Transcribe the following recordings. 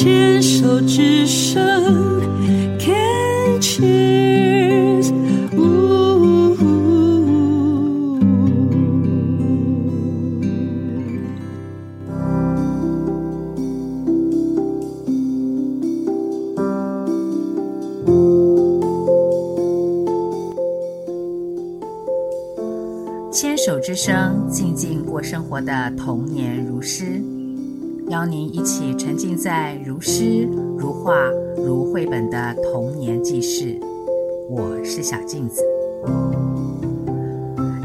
牵手之声，Can Cheers。牵手之声，静静过生活的童年如诗。邀您一起沉浸在如诗如画如绘本的童年记事。我是小镜子，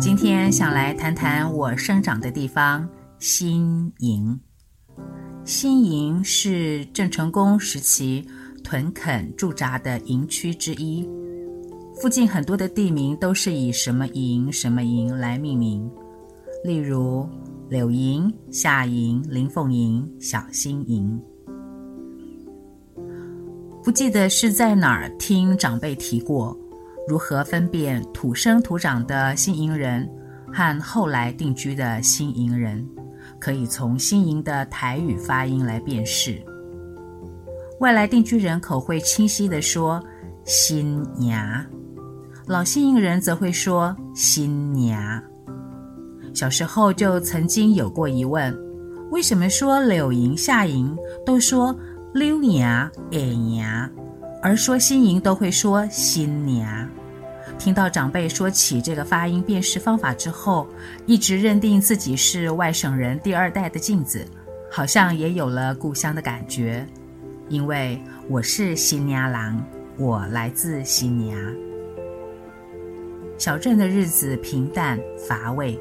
今天想来谈谈我生长的地方新营。新营是郑成功时期屯垦驻扎的营区之一，附近很多的地名都是以什么营什么营来命名，例如。柳营、夏营、林凤营、小新营，不记得是在哪儿听长辈提过，如何分辨土生土长的新营人和后来定居的新营人，可以从新营的台语发音来辨识。外来定居人口会清晰地说“新娘”，老新营人则会说“新娘”。小时候就曾经有过疑问：为什么说柳营、夏营都说溜娘、哎娘，而说新营都会说新娘？听到长辈说起这个发音辨识方法之后，一直认定自己是外省人第二代的镜子，好像也有了故乡的感觉。因为我是新娘郎，我来自新娘。小镇的日子平淡乏味。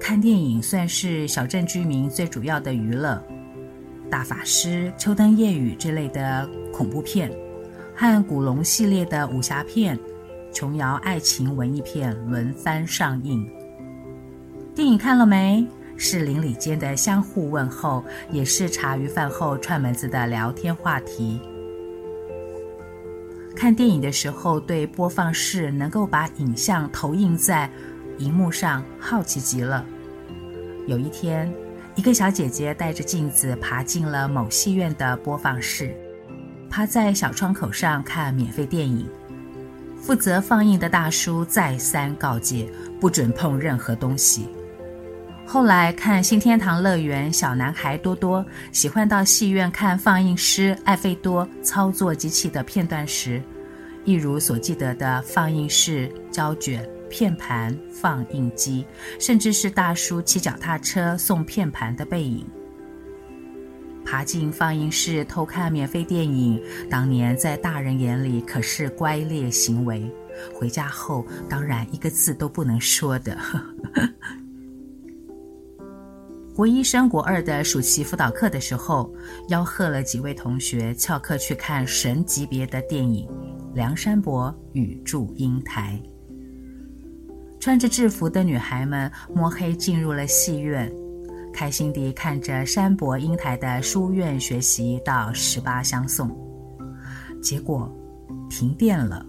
看电影算是小镇居民最主要的娱乐，大法师、秋灯夜雨这类的恐怖片，和古龙系列的武侠片、琼瑶爱情文艺片轮番上映。电影看了没？是邻里间的相互问候，也是茶余饭后串门子的聊天话题。看电影的时候，对播放室能够把影像投映在荧幕上，好奇极了。有一天，一个小姐姐带着镜子爬进了某戏院的播放室，趴在小窗口上看免费电影。负责放映的大叔再三告诫，不准碰任何东西。后来看新天堂乐园，小男孩多多喜欢到戏院看放映师艾费多操作机器的片段时，一如所记得的放映室胶卷。片盘、放映机，甚至是大叔骑脚踏车送片盘的背影。爬进放映室偷看免费电影，当年在大人眼里可是乖劣行为。回家后，当然一个字都不能说的。国一升国二的暑期辅导课的时候，吆喝了几位同学翘课去看神级别的电影《梁山伯与祝英台》。穿着制服的女孩们摸黑进入了戏院，开心地看着山伯英台的书院学习到十八相送。结果停电了，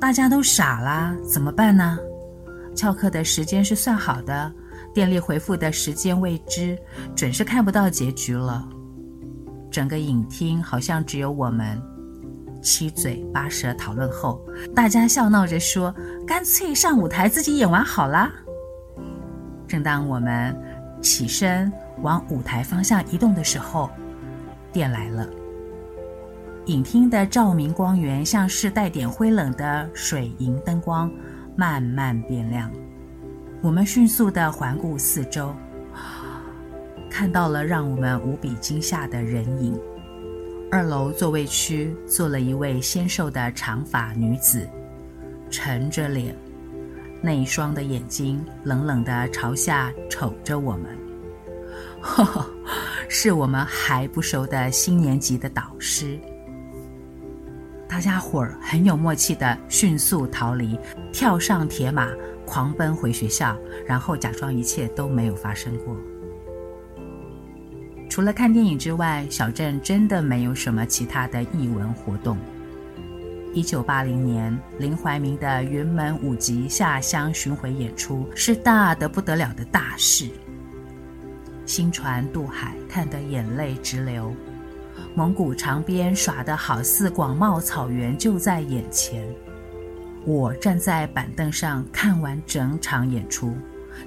大家都傻啦，怎么办呢？翘课的时间是算好的，电力回复的时间未知，准是看不到结局了。整个影厅好像只有我们。七嘴八舌讨论后，大家笑闹着说：“干脆上舞台自己演完好啦。”正当我们起身往舞台方向移动的时候，电来了。影厅的照明光源像是带点灰冷的水银灯光，慢慢变亮。我们迅速地环顾四周，看到了让我们无比惊吓的人影。二楼座位区坐了一位纤瘦的长发女子，沉着脸，那一双的眼睛冷冷地朝下瞅着我们。呵呵，是我们还不熟的新年级的导师。大家伙儿很有默契地迅速逃离，跳上铁马，狂奔回学校，然后假装一切都没有发生过。除了看电影之外，小镇真的没有什么其他的艺文活动。一九八零年，林怀民的云门舞集下乡巡回演出是大得不得了的大事。新船渡海，看得眼泪直流。蒙古长鞭耍得好似广袤草原就在眼前。我站在板凳上看完整场演出，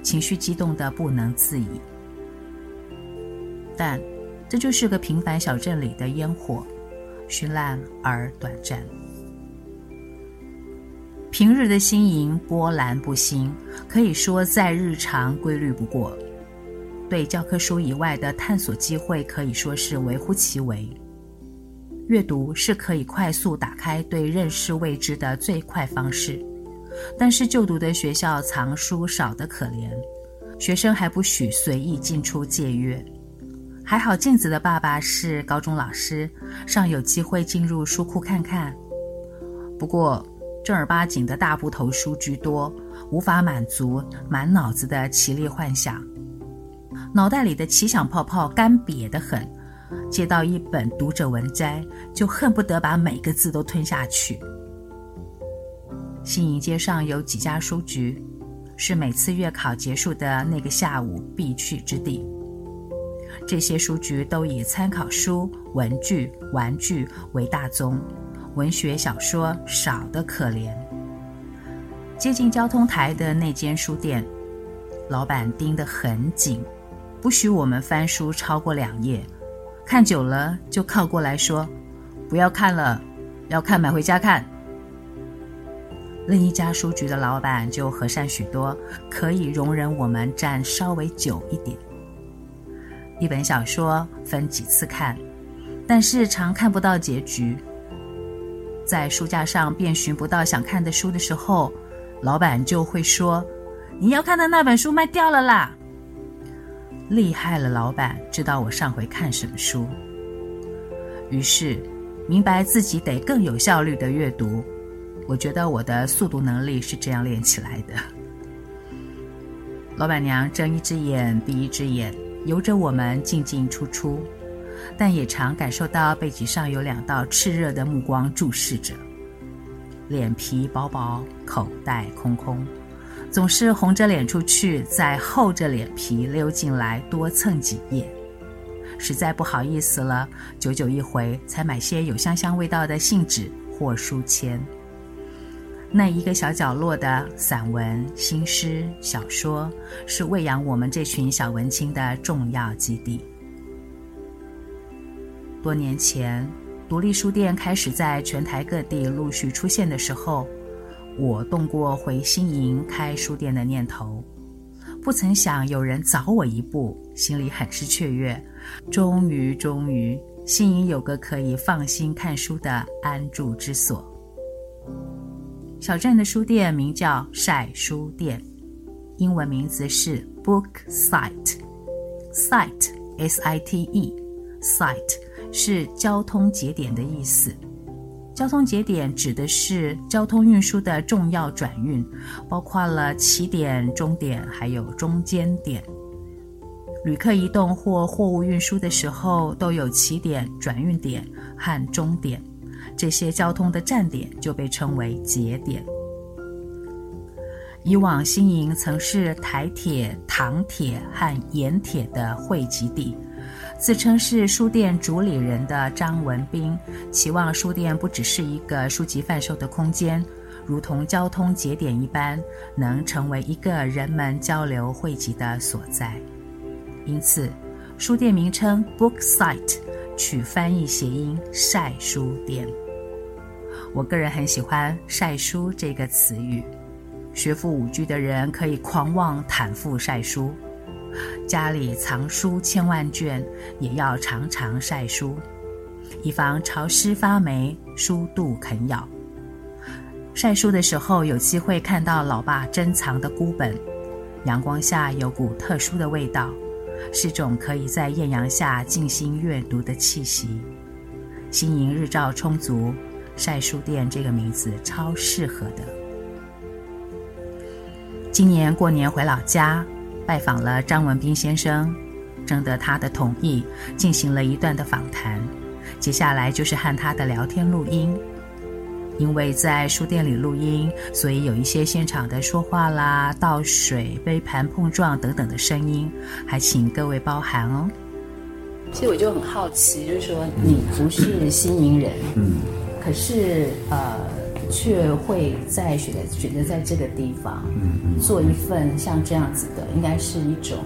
情绪激动得不能自已。但这就是个平凡小镇里的烟火，绚烂而短暂。平日的新营波澜不兴，可以说再日常规律不过。对教科书以外的探索机会可以说是微乎其微。阅读是可以快速打开对认识未知的最快方式，但是就读的学校藏书少得可怜，学生还不许随意进出借阅。还好静子的爸爸是高中老师，尚有机会进入书库看看。不过正儿八经的大部头书居多，无法满足满脑子的奇丽幻想，脑袋里的奇想泡泡干瘪得很。接到一本读者文摘，就恨不得把每个字都吞下去。新营街上有几家书局，是每次月考结束的那个下午必去之地。这些书局都以参考书、文具、玩具为大宗，文学小说少得可怜。接近交通台的那间书店，老板盯得很紧，不许我们翻书超过两页。看久了，就靠过来说：“不要看了，要看买回家看。”另一家书局的老板就和善许多，可以容忍我们站稍微久一点。一本小说分几次看，但是常看不到结局。在书架上遍寻不到想看的书的时候，老板就会说：“你要看的那本书卖掉了啦。”厉害了，老板知道我上回看什么书，于是明白自己得更有效率的阅读。我觉得我的速读能力是这样练起来的。老板娘睁一只眼闭一只眼，由着我们进进出出，但也常感受到背脊上有两道炽热的目光注视着，脸皮薄薄，口袋空空。总是红着脸出去，再厚着脸皮溜进来多蹭几页，实在不好意思了，久久一回才买些有香香味道的信纸或书签。那一个小角落的散文、新诗、小说，是喂养我们这群小文青的重要基地。多年前，独立书店开始在全台各地陆续出现的时候。我动过回新营开书店的念头，不曾想有人早我一步，心里很是雀跃。终于，终于，新营有个可以放心看书的安住之所。小镇的书店名叫晒书店，英文名字是 Book Site，Site，S-I-T-E，Site 是交通节点的意思。交通节点指的是交通运输的重要转运，包括了起点、终点，还有中间点。旅客移动或货物运输的时候，都有起点、转运点和终点，这些交通的站点就被称为节点。以往新营曾是台铁、糖铁和盐铁的汇集地。自称是书店主理人的张文彬，期望书店不只是一个书籍贩售的空间，如同交通节点一般，能成为一个人们交流汇集的所在。因此，书店名称 Book Site 取翻译谐音“晒书店”。我个人很喜欢“晒书”这个词语，学富五居的人可以狂妄坦腹晒书。家里藏书千万卷，也要常常晒书，以防潮湿发霉、书蠹啃咬。晒书的时候，有机会看到老爸珍藏的孤本，阳光下有股特殊的味道，是种可以在艳阳下静心阅读的气息。新营日照充足，晒书店这个名字超适合的。今年过年回老家。拜访了张文斌先生，征得他的同意，进行了一段的访谈。接下来就是和他的聊天录音。因为在书店里录音，所以有一些现场的说话啦、倒水、杯盘碰撞等等的声音，还请各位包涵哦。其实我就很好奇，就是说你不是新营人，嗯，可是呃，却会在选择选择在这个地方，嗯嗯，做一份像这样子的，应该是一种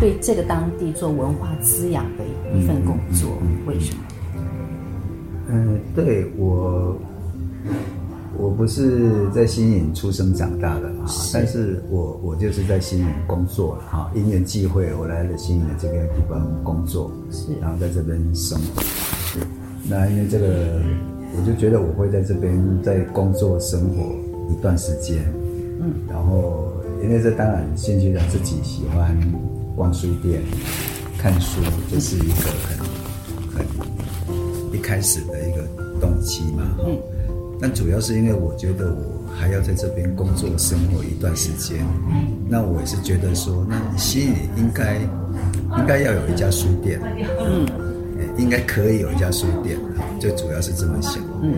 对这个当地做文化滋养的一份工作，为什么？嗯，对我。我不是在新营出生长大的啊，但是我我就是在新营工作了哈，因缘际会我来了新营的这个地方工作，是，然后在这边生活，是，那因为这个，我就觉得我会在这边在工作生活一段时间，嗯，然后因为这当然兴趣让自己喜欢逛书店、看书，这是一个很很一开始的一个动机嘛，嗯。但主要是因为我觉得我还要在这边工作生活一段时间，那我也是觉得说，那心里应该应该要有一家书店，嗯，应该可以有一家书店，就主要是这么想，嗯，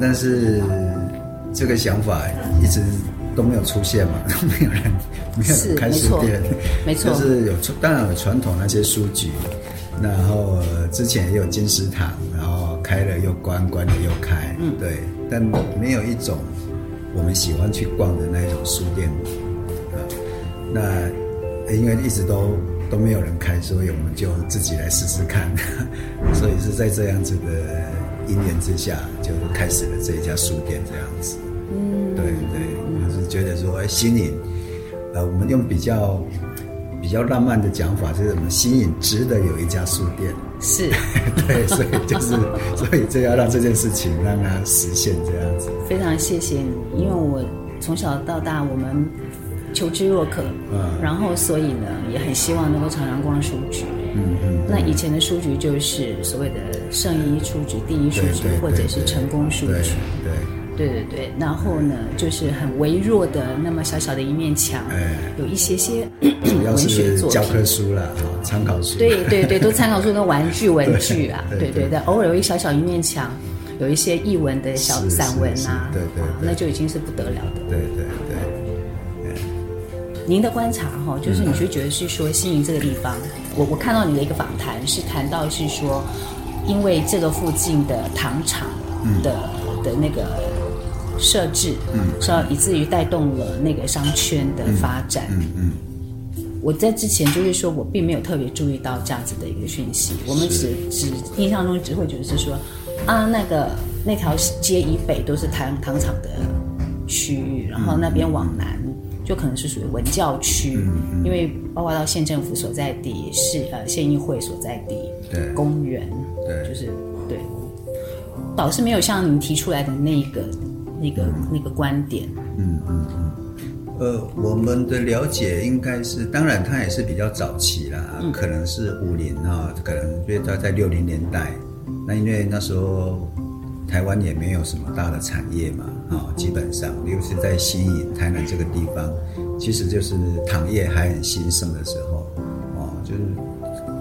但是这个想法一直都没有出现嘛，都没有人没有人开书店，没错，就是有当然有传统那些书局，然后之前也有金石堂，然后。开了又关，关了又开，嗯，对，但没有一种我们喜欢去逛的那一种书店啊。那因为一直都都没有人开，所以我们就自己来试试看。所以是在这样子的因缘之下，就开始了这一家书店这样子。嗯，对对，我是觉得说，哎，新颖，呃，我们用比较。比较浪漫的讲法就是，我们新颖值得有一家书店。是，对，所以就是，所以就要让这件事情让它实现这样子。非常谢谢你，因为我从小到大我们求知若渴，嗯，然后所以呢也很希望能够常常逛书局。嗯嗯。那以前的书局就是所谓的圣一书局、第一书局，或者是成功书局。对。对对然后呢，就是很微弱的那么小小的一面墙，哎，有一些些文学作品，教科书啦，参考书。对对对，都参考书跟玩具 文具啊，对对对，偶尔有一小小一面墙，有一些译文的小散文啊，对对，那就已经是不得了的。对对对。您的观察哈，就是你就觉得是说新营这个地方，我我看到你的一个访谈是谈到是说，因为这个附近的糖厂的的那个。设置，嗯，说以至于带动了那个商圈的发展。嗯嗯，嗯，我在之前就是说我并没有特别注意到这样子的一个讯息。我们只只印象中只会觉得是说，啊，那个那条街以北都是糖糖厂的区域，然后那边往南就可能是属于文教区，因为包括到县政府所在地，市呃县议会所在地，对，公园，对，就是对，倒是没有像您提出来的那个。那个那个观点，嗯嗯嗯，呃，我们的了解应该是，当然它也是比较早期啦，嗯、可能是五零啊，可能因为它在六零年代，那因为那时候台湾也没有什么大的产业嘛，啊，基本上，尤其是在新营台南这个地方，其实就是糖业还很兴盛的时候，哦，就是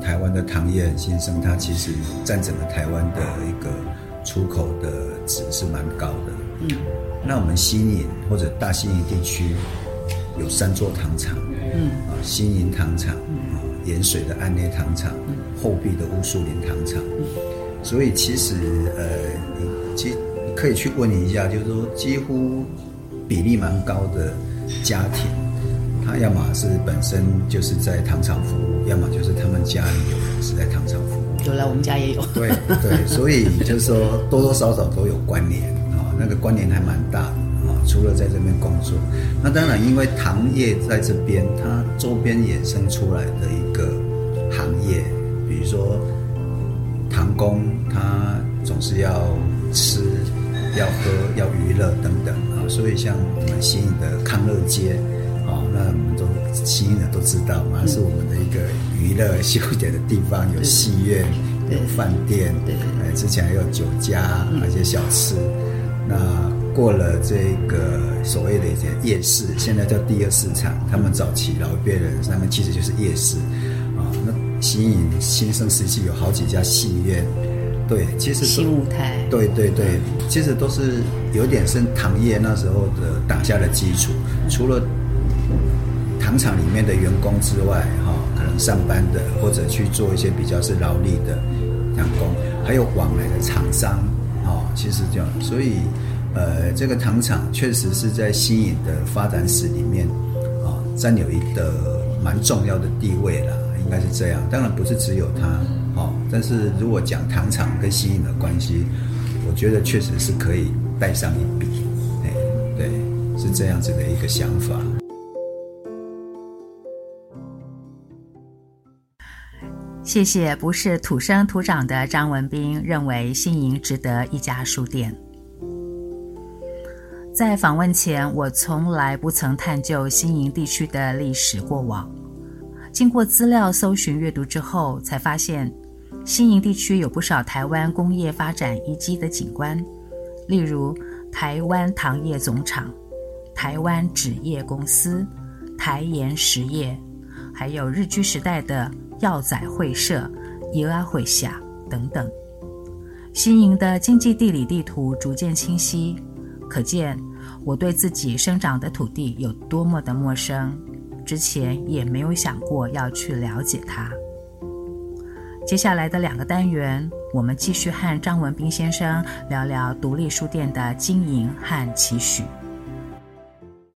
台湾的糖业很兴盛，它其实占整个台湾的一个出口的值是蛮高的。嗯，那我们新营或者大新营地区有三座糖厂，嗯。啊，新营糖厂，啊，盐水的安内糖厂，后壁的乌树林糖厂，所以其实呃，你其实可以去问一下，就是说几乎比例蛮高的家庭，他要么是本身就是在糖厂服务，要么就是他们家里有人是在糖厂服务。有了，我们家也有。对对，所以就是说多多少少都有关联啊。那个关联还蛮大的啊，除了在这边工作，那当然因为糖业在这边，它周边衍生出来的一个行业，比如说糖工，他总是要吃、要喝、要娱乐等等啊，所以像我们新营的康乐街啊，那我们都新营的都知道嘛，是我们的一个娱乐休闲的地方，有戏院、有饭店，对，之前还有酒家，那些小吃。那过了这个所谓的一些夜市，现在叫第二市场。他们早期老一辈人，他们其实就是夜市啊。那新营新生时期有好几家戏院，对，其实新舞台，对对对，其实都是有点是糖业那时候的打下的基础。除了糖糖厂里面的员工之外，哈，可能上班的或者去做一些比较是劳力的员工，还有往来的厂商，哈，其实这样，所以，呃，这个糖厂确实是在新颖的发展史里面，啊，占有一个蛮重要的地位啦，应该是这样。当然不是只有它，哦，但是如果讲糖厂跟新营的关系，我觉得确实是可以带上一笔，哎，对，是这样子的一个想法。谢谢，不是土生土长的张文斌认为新营值得一家书店。在访问前，我从来不曾探究新营地区的历史过往。经过资料搜寻阅读之后，才发现新营地区有不少台湾工业发展遗迹的景观，例如台湾糖业总厂、台湾纸业公司、台盐实业，还有日据时代的。药仔会社、伊阿会下等等，新营的经济地理地图逐渐清晰，可见我对自己生长的土地有多么的陌生，之前也没有想过要去了解它。接下来的两个单元，我们继续和张文斌先生聊聊独立书店的经营和期许。